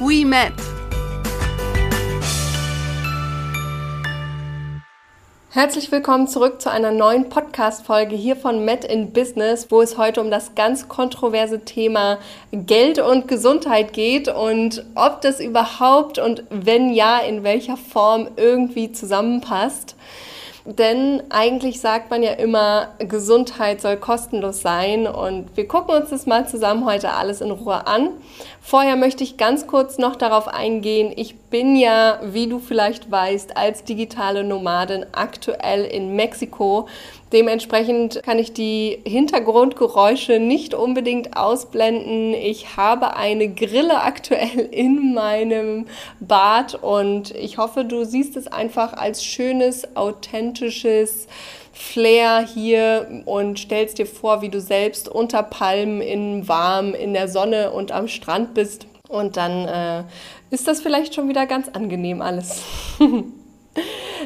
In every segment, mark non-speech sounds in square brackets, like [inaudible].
we met. Herzlich willkommen zurück zu einer neuen Podcast-Folge hier von Met in Business, wo es heute um das ganz kontroverse Thema Geld und Gesundheit geht und ob das überhaupt und wenn ja, in welcher Form irgendwie zusammenpasst. Denn eigentlich sagt man ja immer, Gesundheit soll kostenlos sein. Und wir gucken uns das mal zusammen heute alles in Ruhe an. Vorher möchte ich ganz kurz noch darauf eingehen. Ich bin ja, wie du vielleicht weißt, als digitale Nomadin aktuell in Mexiko. Dementsprechend kann ich die Hintergrundgeräusche nicht unbedingt ausblenden. Ich habe eine Grille aktuell in meinem Bad und ich hoffe, du siehst es einfach als schönes, authentisches, Flair hier und stellst dir vor, wie du selbst unter Palmen in warm in der Sonne und am Strand bist. Und dann äh, ist das vielleicht schon wieder ganz angenehm alles. [laughs]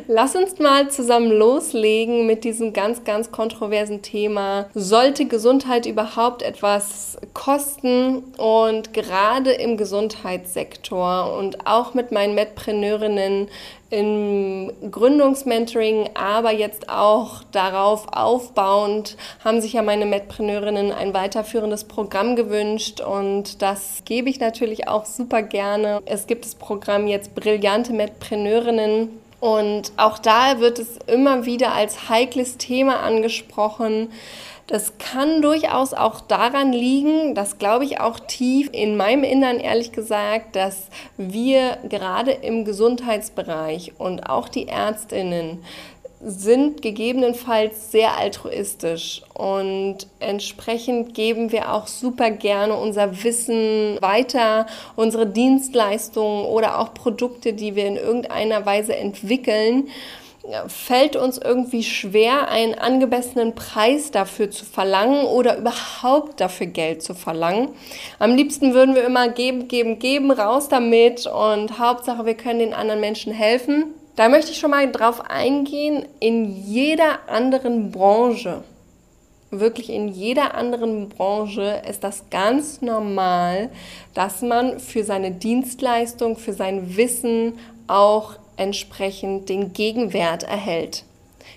Lass uns mal zusammen loslegen mit diesem ganz, ganz kontroversen Thema. Sollte Gesundheit überhaupt etwas kosten? Und gerade im Gesundheitssektor und auch mit meinen Medpreneurinnen im Gründungsmentoring, aber jetzt auch darauf aufbauend, haben sich ja meine Medpreneurinnen ein weiterführendes Programm gewünscht und das gebe ich natürlich auch super gerne. Es gibt das Programm jetzt Brillante Medpreneurinnen und auch da wird es immer wieder als heikles Thema angesprochen. Das kann durchaus auch daran liegen, das glaube ich auch tief in meinem Innern ehrlich gesagt, dass wir gerade im Gesundheitsbereich und auch die Ärztinnen sind gegebenenfalls sehr altruistisch und entsprechend geben wir auch super gerne unser Wissen weiter, unsere Dienstleistungen oder auch Produkte, die wir in irgendeiner Weise entwickeln fällt uns irgendwie schwer, einen angemessenen Preis dafür zu verlangen oder überhaupt dafür Geld zu verlangen. Am liebsten würden wir immer geben, geben, geben, raus damit und Hauptsache, wir können den anderen Menschen helfen. Da möchte ich schon mal drauf eingehen, in jeder anderen Branche, wirklich in jeder anderen Branche ist das ganz normal, dass man für seine Dienstleistung, für sein Wissen auch entsprechend den Gegenwert erhält.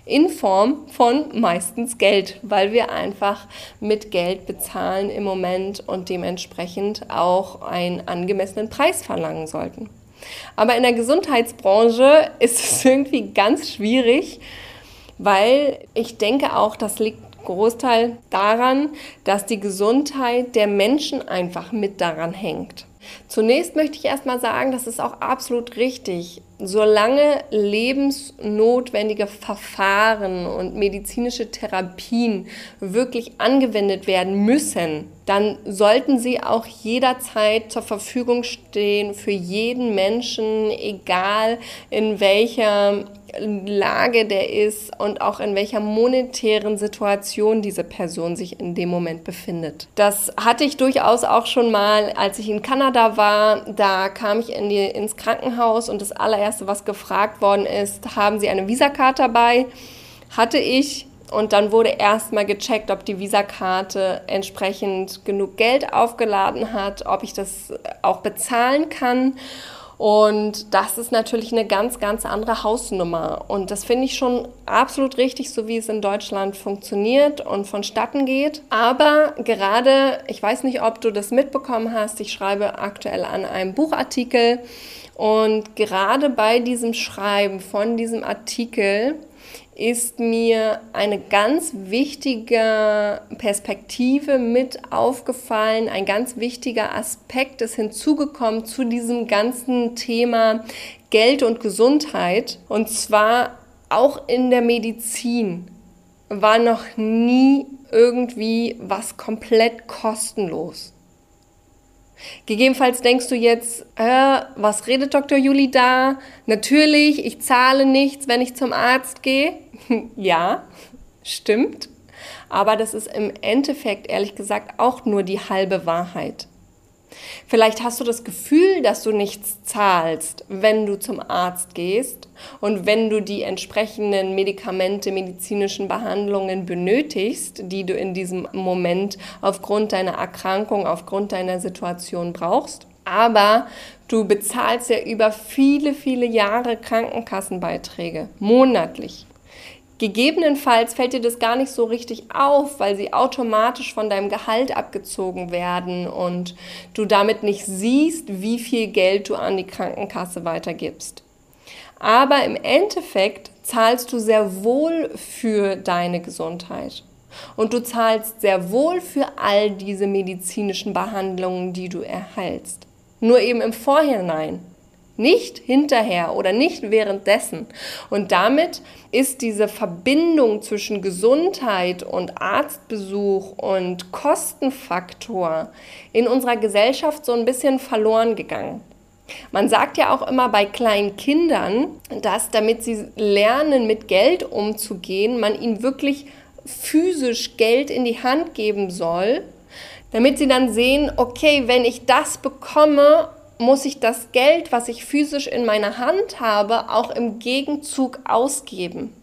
In Form von meistens Geld, weil wir einfach mit Geld bezahlen im Moment und dementsprechend auch einen angemessenen Preis verlangen sollten. Aber in der Gesundheitsbranche [laughs] ist es irgendwie ganz schwierig, weil ich denke auch, das liegt Großteil daran, dass die Gesundheit der Menschen einfach mit daran hängt. Zunächst möchte ich erstmal sagen, das ist auch absolut richtig. Solange lebensnotwendige Verfahren und medizinische Therapien wirklich angewendet werden müssen, dann sollten sie auch jederzeit zur Verfügung stehen für jeden Menschen, egal in welcher Lage der ist und auch in welcher monetären Situation diese Person sich in dem Moment befindet. Das hatte ich durchaus auch schon mal, als ich in Kanada war. Da kam ich in die, ins Krankenhaus und das allererste, was gefragt worden ist, haben Sie eine Visakarte dabei? Hatte ich. Und dann wurde erstmal gecheckt, ob die Visakarte entsprechend genug Geld aufgeladen hat, ob ich das auch bezahlen kann. Und das ist natürlich eine ganz, ganz andere Hausnummer. Und das finde ich schon absolut richtig, so wie es in Deutschland funktioniert und vonstatten geht. Aber gerade, ich weiß nicht, ob du das mitbekommen hast, ich schreibe aktuell an einem Buchartikel. Und gerade bei diesem Schreiben von diesem Artikel ist mir eine ganz wichtige Perspektive mit aufgefallen, ein ganz wichtiger Aspekt ist hinzugekommen zu diesem ganzen Thema Geld und Gesundheit. Und zwar auch in der Medizin war noch nie irgendwie was komplett kostenlos. Gegebenenfalls denkst du jetzt, äh, was redet Dr. Juli da? Natürlich, ich zahle nichts, wenn ich zum Arzt gehe. [laughs] ja, stimmt. Aber das ist im Endeffekt, ehrlich gesagt, auch nur die halbe Wahrheit. Vielleicht hast du das Gefühl, dass du nichts zahlst, wenn du zum Arzt gehst und wenn du die entsprechenden Medikamente, medizinischen Behandlungen benötigst, die du in diesem Moment aufgrund deiner Erkrankung, aufgrund deiner Situation brauchst. Aber du bezahlst ja über viele, viele Jahre Krankenkassenbeiträge, monatlich. Gegebenenfalls fällt dir das gar nicht so richtig auf, weil sie automatisch von deinem Gehalt abgezogen werden und du damit nicht siehst, wie viel Geld du an die Krankenkasse weitergibst. Aber im Endeffekt zahlst du sehr wohl für deine Gesundheit. Und du zahlst sehr wohl für all diese medizinischen Behandlungen, die du erhältst. Nur eben im Vorhinein nicht hinterher oder nicht währenddessen. Und damit ist diese Verbindung zwischen Gesundheit und Arztbesuch und Kostenfaktor in unserer Gesellschaft so ein bisschen verloren gegangen. Man sagt ja auch immer bei kleinen Kindern, dass damit sie lernen, mit Geld umzugehen, man ihnen wirklich physisch Geld in die Hand geben soll, damit sie dann sehen, okay, wenn ich das bekomme muss ich das Geld, was ich physisch in meiner Hand habe, auch im Gegenzug ausgeben.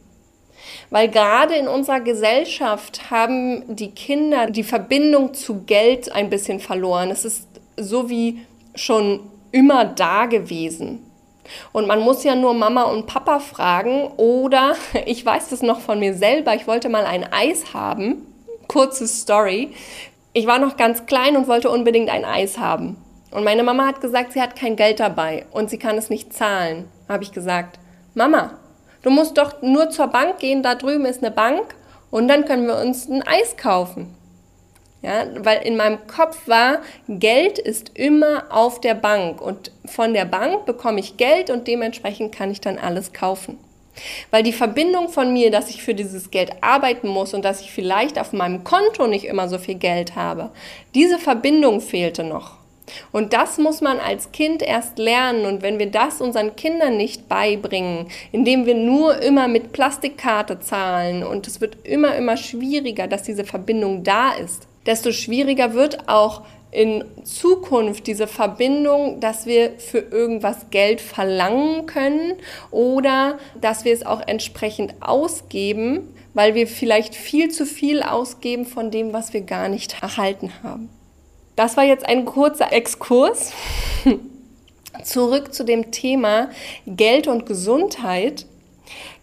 Weil gerade in unserer Gesellschaft haben die Kinder die Verbindung zu Geld ein bisschen verloren. Es ist so wie schon immer da gewesen. Und man muss ja nur Mama und Papa fragen oder [laughs] ich weiß das noch von mir selber, ich wollte mal ein Eis haben. Kurze Story. Ich war noch ganz klein und wollte unbedingt ein Eis haben. Und meine Mama hat gesagt, sie hat kein Geld dabei und sie kann es nicht zahlen. Habe ich gesagt, Mama, du musst doch nur zur Bank gehen, da drüben ist eine Bank und dann können wir uns ein Eis kaufen. Ja, weil in meinem Kopf war, Geld ist immer auf der Bank und von der Bank bekomme ich Geld und dementsprechend kann ich dann alles kaufen. Weil die Verbindung von mir, dass ich für dieses Geld arbeiten muss und dass ich vielleicht auf meinem Konto nicht immer so viel Geld habe, diese Verbindung fehlte noch. Und das muss man als Kind erst lernen. Und wenn wir das unseren Kindern nicht beibringen, indem wir nur immer mit Plastikkarte zahlen und es wird immer, immer schwieriger, dass diese Verbindung da ist, desto schwieriger wird auch in Zukunft diese Verbindung, dass wir für irgendwas Geld verlangen können oder dass wir es auch entsprechend ausgeben, weil wir vielleicht viel zu viel ausgeben von dem, was wir gar nicht erhalten haben. Das war jetzt ein kurzer Exkurs. [laughs] Zurück zu dem Thema Geld und Gesundheit.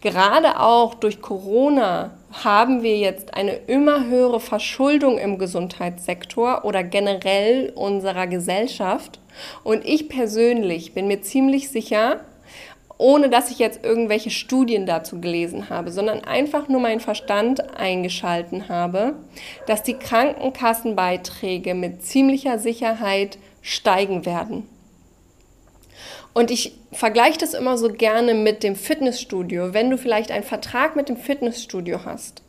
Gerade auch durch Corona haben wir jetzt eine immer höhere Verschuldung im Gesundheitssektor oder generell unserer Gesellschaft. Und ich persönlich bin mir ziemlich sicher, ohne dass ich jetzt irgendwelche Studien dazu gelesen habe, sondern einfach nur meinen Verstand eingeschalten habe, dass die Krankenkassenbeiträge mit ziemlicher Sicherheit steigen werden. Und ich vergleiche das immer so gerne mit dem Fitnessstudio. Wenn du vielleicht einen Vertrag mit dem Fitnessstudio hast,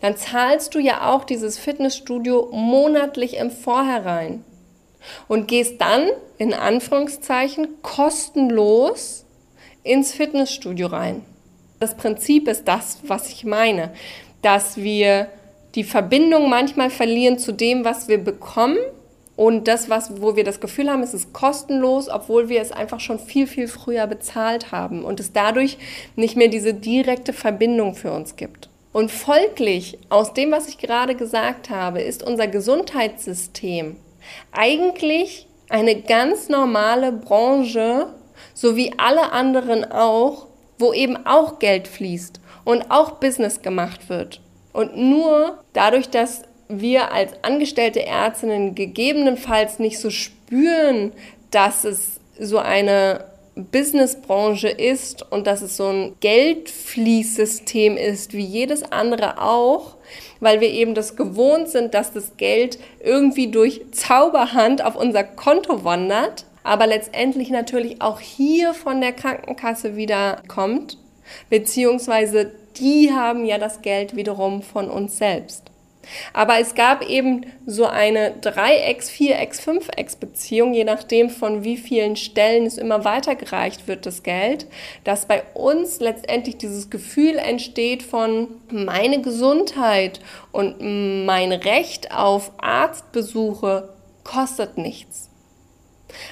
dann zahlst du ja auch dieses Fitnessstudio monatlich im Vorhinein und gehst dann in Anführungszeichen kostenlos ins Fitnessstudio rein. Das Prinzip ist das, was ich meine, dass wir die Verbindung manchmal verlieren zu dem, was wir bekommen und das, was, wo wir das Gefühl haben, es ist kostenlos, obwohl wir es einfach schon viel, viel früher bezahlt haben und es dadurch nicht mehr diese direkte Verbindung für uns gibt. Und folglich, aus dem, was ich gerade gesagt habe, ist unser Gesundheitssystem eigentlich eine ganz normale Branche so wie alle anderen auch, wo eben auch Geld fließt und auch Business gemacht wird. Und nur dadurch, dass wir als angestellte Ärztinnen gegebenenfalls nicht so spüren, dass es so eine Businessbranche ist und dass es so ein Geldfließsystem ist, wie jedes andere auch, weil wir eben das gewohnt sind, dass das Geld irgendwie durch Zauberhand auf unser Konto wandert, aber letztendlich natürlich auch hier von der Krankenkasse wieder kommt, beziehungsweise die haben ja das Geld wiederum von uns selbst. Aber es gab eben so eine 3x, 4x, 5x Beziehung, je nachdem von wie vielen Stellen es immer weitergereicht wird, das Geld, dass bei uns letztendlich dieses Gefühl entsteht von meine Gesundheit und mein Recht auf Arztbesuche kostet nichts.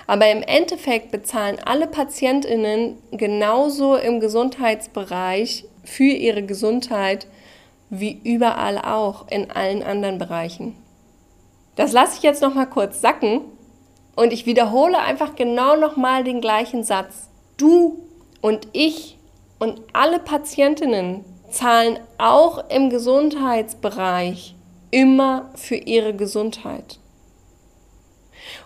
Aber im Endeffekt bezahlen alle Patientinnen genauso im Gesundheitsbereich für ihre Gesundheit wie überall auch in allen anderen Bereichen. Das lasse ich jetzt noch mal kurz sacken und ich wiederhole einfach genau noch mal den gleichen Satz. Du und ich und alle Patientinnen zahlen auch im Gesundheitsbereich immer für ihre Gesundheit.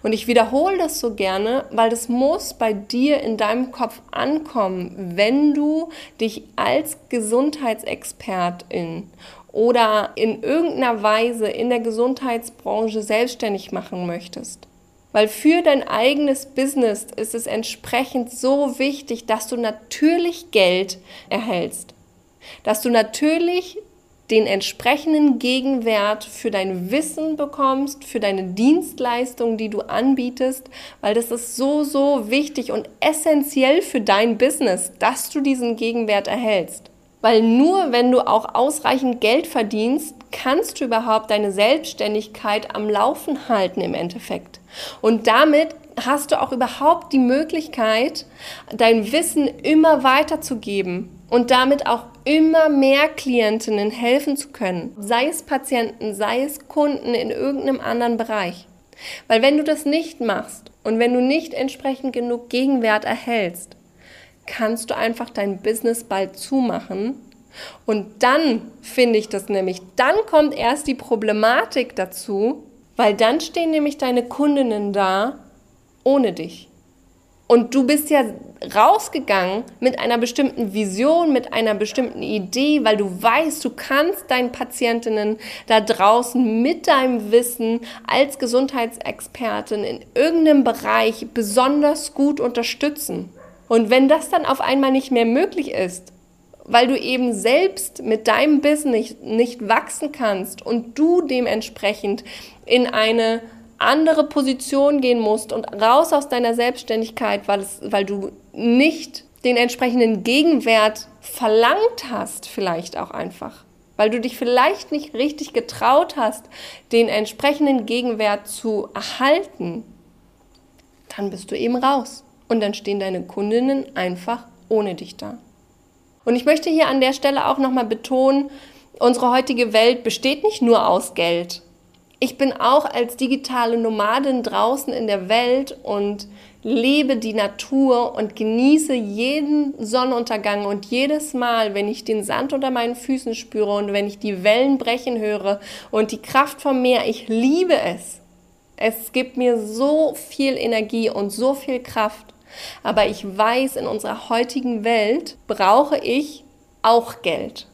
Und ich wiederhole das so gerne, weil das muss bei dir in deinem Kopf ankommen, wenn du dich als Gesundheitsexpertin oder in irgendeiner Weise in der Gesundheitsbranche selbstständig machen möchtest. Weil für dein eigenes Business ist es entsprechend so wichtig, dass du natürlich Geld erhältst. Dass du natürlich den entsprechenden Gegenwert für dein Wissen bekommst, für deine Dienstleistung, die du anbietest, weil das ist so, so wichtig und essentiell für dein Business, dass du diesen Gegenwert erhältst. Weil nur wenn du auch ausreichend Geld verdienst, kannst du überhaupt deine Selbstständigkeit am Laufen halten im Endeffekt. Und damit hast du auch überhaupt die Möglichkeit, dein Wissen immer weiterzugeben und damit auch immer mehr Klientinnen helfen zu können, sei es Patienten, sei es Kunden in irgendeinem anderen Bereich. Weil wenn du das nicht machst und wenn du nicht entsprechend genug Gegenwert erhältst, kannst du einfach dein Business bald zumachen. Und dann finde ich das nämlich, dann kommt erst die Problematik dazu, weil dann stehen nämlich deine Kundinnen da ohne dich. Und du bist ja rausgegangen mit einer bestimmten Vision, mit einer bestimmten Idee, weil du weißt, du kannst deinen Patientinnen da draußen mit deinem Wissen als Gesundheitsexpertin in irgendeinem Bereich besonders gut unterstützen. Und wenn das dann auf einmal nicht mehr möglich ist, weil du eben selbst mit deinem Business nicht wachsen kannst und du dementsprechend in eine andere Position gehen musst und raus aus deiner Selbstständigkeit, weil, es, weil du nicht den entsprechenden Gegenwert verlangt hast, vielleicht auch einfach. Weil du dich vielleicht nicht richtig getraut hast, den entsprechenden Gegenwert zu erhalten, dann bist du eben raus. Und dann stehen deine Kundinnen einfach ohne dich da. Und ich möchte hier an der Stelle auch nochmal betonen, unsere heutige Welt besteht nicht nur aus Geld. Ich bin auch als digitale Nomadin draußen in der Welt und lebe die Natur und genieße jeden Sonnenuntergang und jedes Mal, wenn ich den Sand unter meinen Füßen spüre und wenn ich die Wellen brechen höre und die Kraft vom Meer, ich liebe es. Es gibt mir so viel Energie und so viel Kraft. Aber ich weiß, in unserer heutigen Welt brauche ich auch Geld.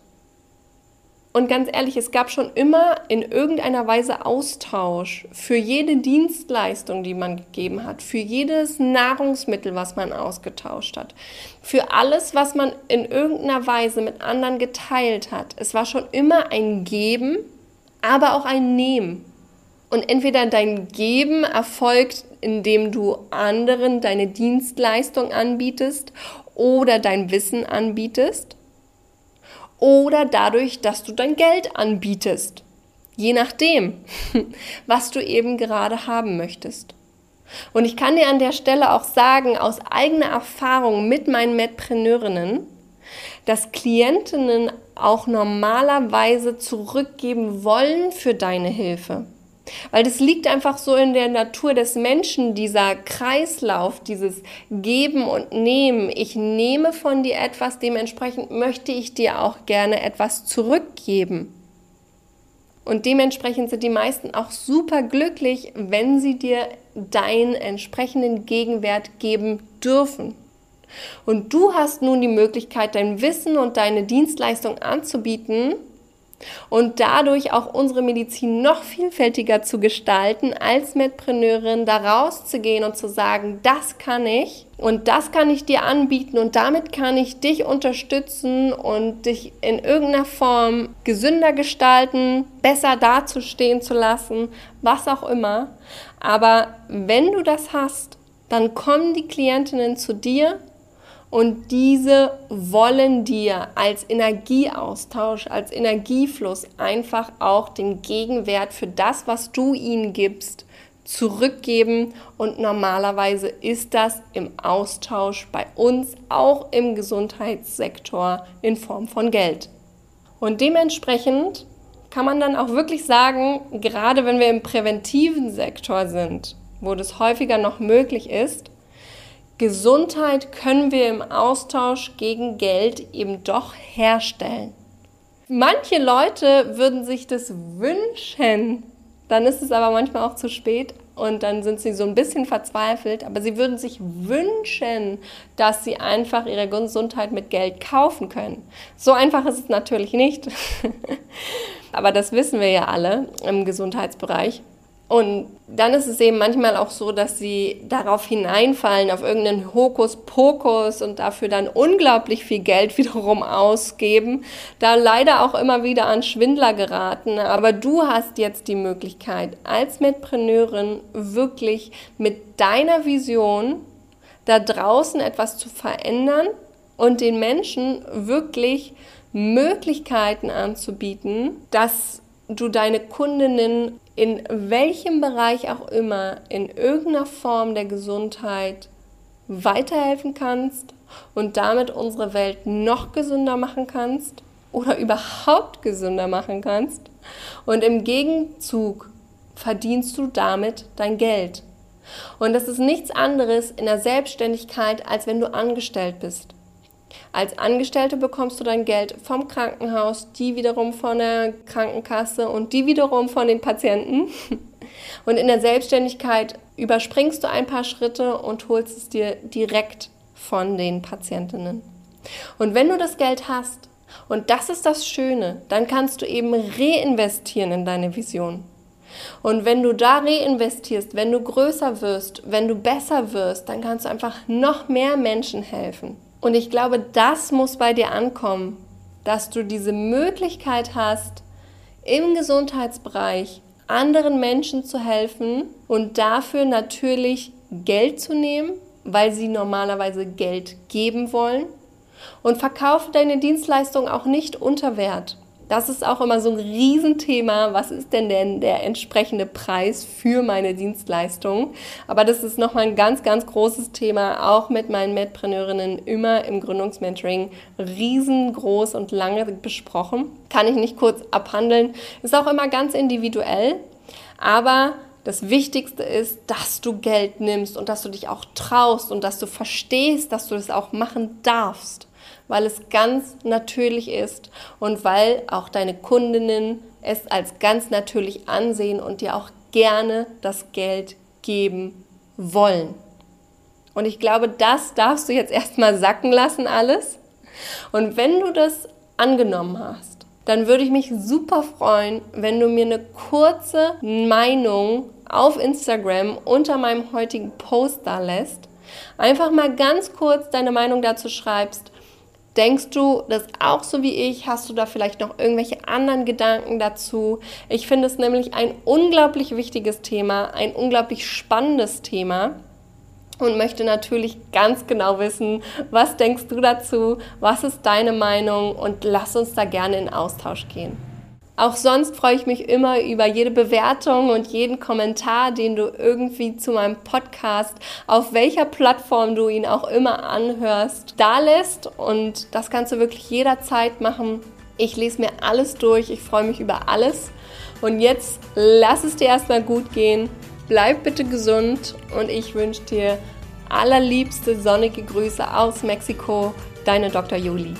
Und ganz ehrlich, es gab schon immer in irgendeiner Weise Austausch für jede Dienstleistung, die man gegeben hat, für jedes Nahrungsmittel, was man ausgetauscht hat, für alles, was man in irgendeiner Weise mit anderen geteilt hat. Es war schon immer ein Geben, aber auch ein Nehmen. Und entweder dein Geben erfolgt, indem du anderen deine Dienstleistung anbietest oder dein Wissen anbietest oder dadurch, dass du dein Geld anbietest. Je nachdem, [laughs] was du eben gerade haben möchtest. Und ich kann dir an der Stelle auch sagen, aus eigener Erfahrung mit meinen Medpreneurinnen, dass Klientinnen auch normalerweise zurückgeben wollen für deine Hilfe. Weil das liegt einfach so in der Natur des Menschen, dieser Kreislauf, dieses Geben und Nehmen. Ich nehme von dir etwas, dementsprechend möchte ich dir auch gerne etwas zurückgeben. Und dementsprechend sind die meisten auch super glücklich, wenn sie dir deinen entsprechenden Gegenwert geben dürfen. Und du hast nun die Möglichkeit, dein Wissen und deine Dienstleistung anzubieten und dadurch auch unsere Medizin noch vielfältiger zu gestalten, als Medpreneurin da rauszugehen und zu sagen, das kann ich und das kann ich dir anbieten und damit kann ich dich unterstützen und dich in irgendeiner Form gesünder gestalten, besser dazustehen zu lassen, was auch immer. Aber wenn du das hast, dann kommen die Klientinnen zu dir und diese wollen dir als Energieaustausch, als Energiefluss einfach auch den Gegenwert für das, was du ihnen gibst, zurückgeben. Und normalerweise ist das im Austausch bei uns auch im Gesundheitssektor in Form von Geld. Und dementsprechend kann man dann auch wirklich sagen, gerade wenn wir im präventiven Sektor sind, wo das häufiger noch möglich ist, Gesundheit können wir im Austausch gegen Geld eben doch herstellen. Manche Leute würden sich das wünschen, dann ist es aber manchmal auch zu spät und dann sind sie so ein bisschen verzweifelt, aber sie würden sich wünschen, dass sie einfach ihre Gesundheit mit Geld kaufen können. So einfach ist es natürlich nicht, [laughs] aber das wissen wir ja alle im Gesundheitsbereich. Und dann ist es eben manchmal auch so, dass sie darauf hineinfallen, auf irgendeinen Hokuspokus und dafür dann unglaublich viel Geld [laughs] wiederum ausgeben, da leider auch immer wieder an Schwindler geraten. Aber du hast jetzt die Möglichkeit, als Mitpreneurin wirklich mit deiner Vision da draußen etwas zu verändern und den Menschen wirklich Möglichkeiten anzubieten, dass du deine Kundinnen in welchem Bereich auch immer in irgendeiner Form der Gesundheit weiterhelfen kannst und damit unsere Welt noch gesünder machen kannst oder überhaupt gesünder machen kannst. Und im Gegenzug verdienst du damit dein Geld. Und das ist nichts anderes in der Selbstständigkeit, als wenn du angestellt bist. Als Angestellte bekommst du dein Geld vom Krankenhaus, die wiederum von der Krankenkasse und die wiederum von den Patienten. [laughs] Und in der Selbstständigkeit überspringst du ein paar Schritte und holst es dir direkt von den Patientinnen. Und wenn du das Geld hast, und das ist das Schöne, dann kannst du eben reinvestieren in deine Vision. Und wenn du da reinvestierst, wenn du größer wirst, wenn du besser wirst, dann kannst du einfach noch mehr Menschen helfen. Und ich glaube, das muss bei dir ankommen, dass du diese Möglichkeit hast, im Gesundheitsbereich anderen Menschen zu helfen und dafür natürlich Geld zu nehmen, weil sie normalerweise Geld geben wollen. Und verkaufe deine Dienstleistung auch nicht unter Wert. Das ist auch immer so ein Riesenthema. Was ist denn denn der entsprechende Preis für meine Dienstleistung? Aber das ist nochmal ein ganz, ganz großes Thema, auch mit meinen Medpreneurinnen immer im Gründungsmentoring riesengroß und lange besprochen. Kann ich nicht kurz abhandeln. Ist auch immer ganz individuell. Aber das Wichtigste ist, dass du Geld nimmst und dass du dich auch traust und dass du verstehst, dass du das auch machen darfst weil es ganz natürlich ist und weil auch deine Kundinnen es als ganz natürlich ansehen und dir auch gerne das Geld geben wollen. Und ich glaube, das darfst du jetzt erstmal sacken lassen, alles. Und wenn du das angenommen hast, dann würde ich mich super freuen, wenn du mir eine kurze Meinung auf Instagram unter meinem heutigen Post da lässt. Einfach mal ganz kurz deine Meinung dazu schreibst Denkst du das auch so wie ich? Hast du da vielleicht noch irgendwelche anderen Gedanken dazu? Ich finde es nämlich ein unglaublich wichtiges Thema, ein unglaublich spannendes Thema und möchte natürlich ganz genau wissen, was denkst du dazu? Was ist deine Meinung? Und lass uns da gerne in Austausch gehen. Auch sonst freue ich mich immer über jede Bewertung und jeden Kommentar, den du irgendwie zu meinem Podcast, auf welcher Plattform du ihn auch immer anhörst, da lässt. Und das kannst du wirklich jederzeit machen. Ich lese mir alles durch. Ich freue mich über alles. Und jetzt lass es dir erstmal gut gehen. Bleib bitte gesund und ich wünsche dir allerliebste sonnige Grüße aus Mexiko. Deine Dr. Juli.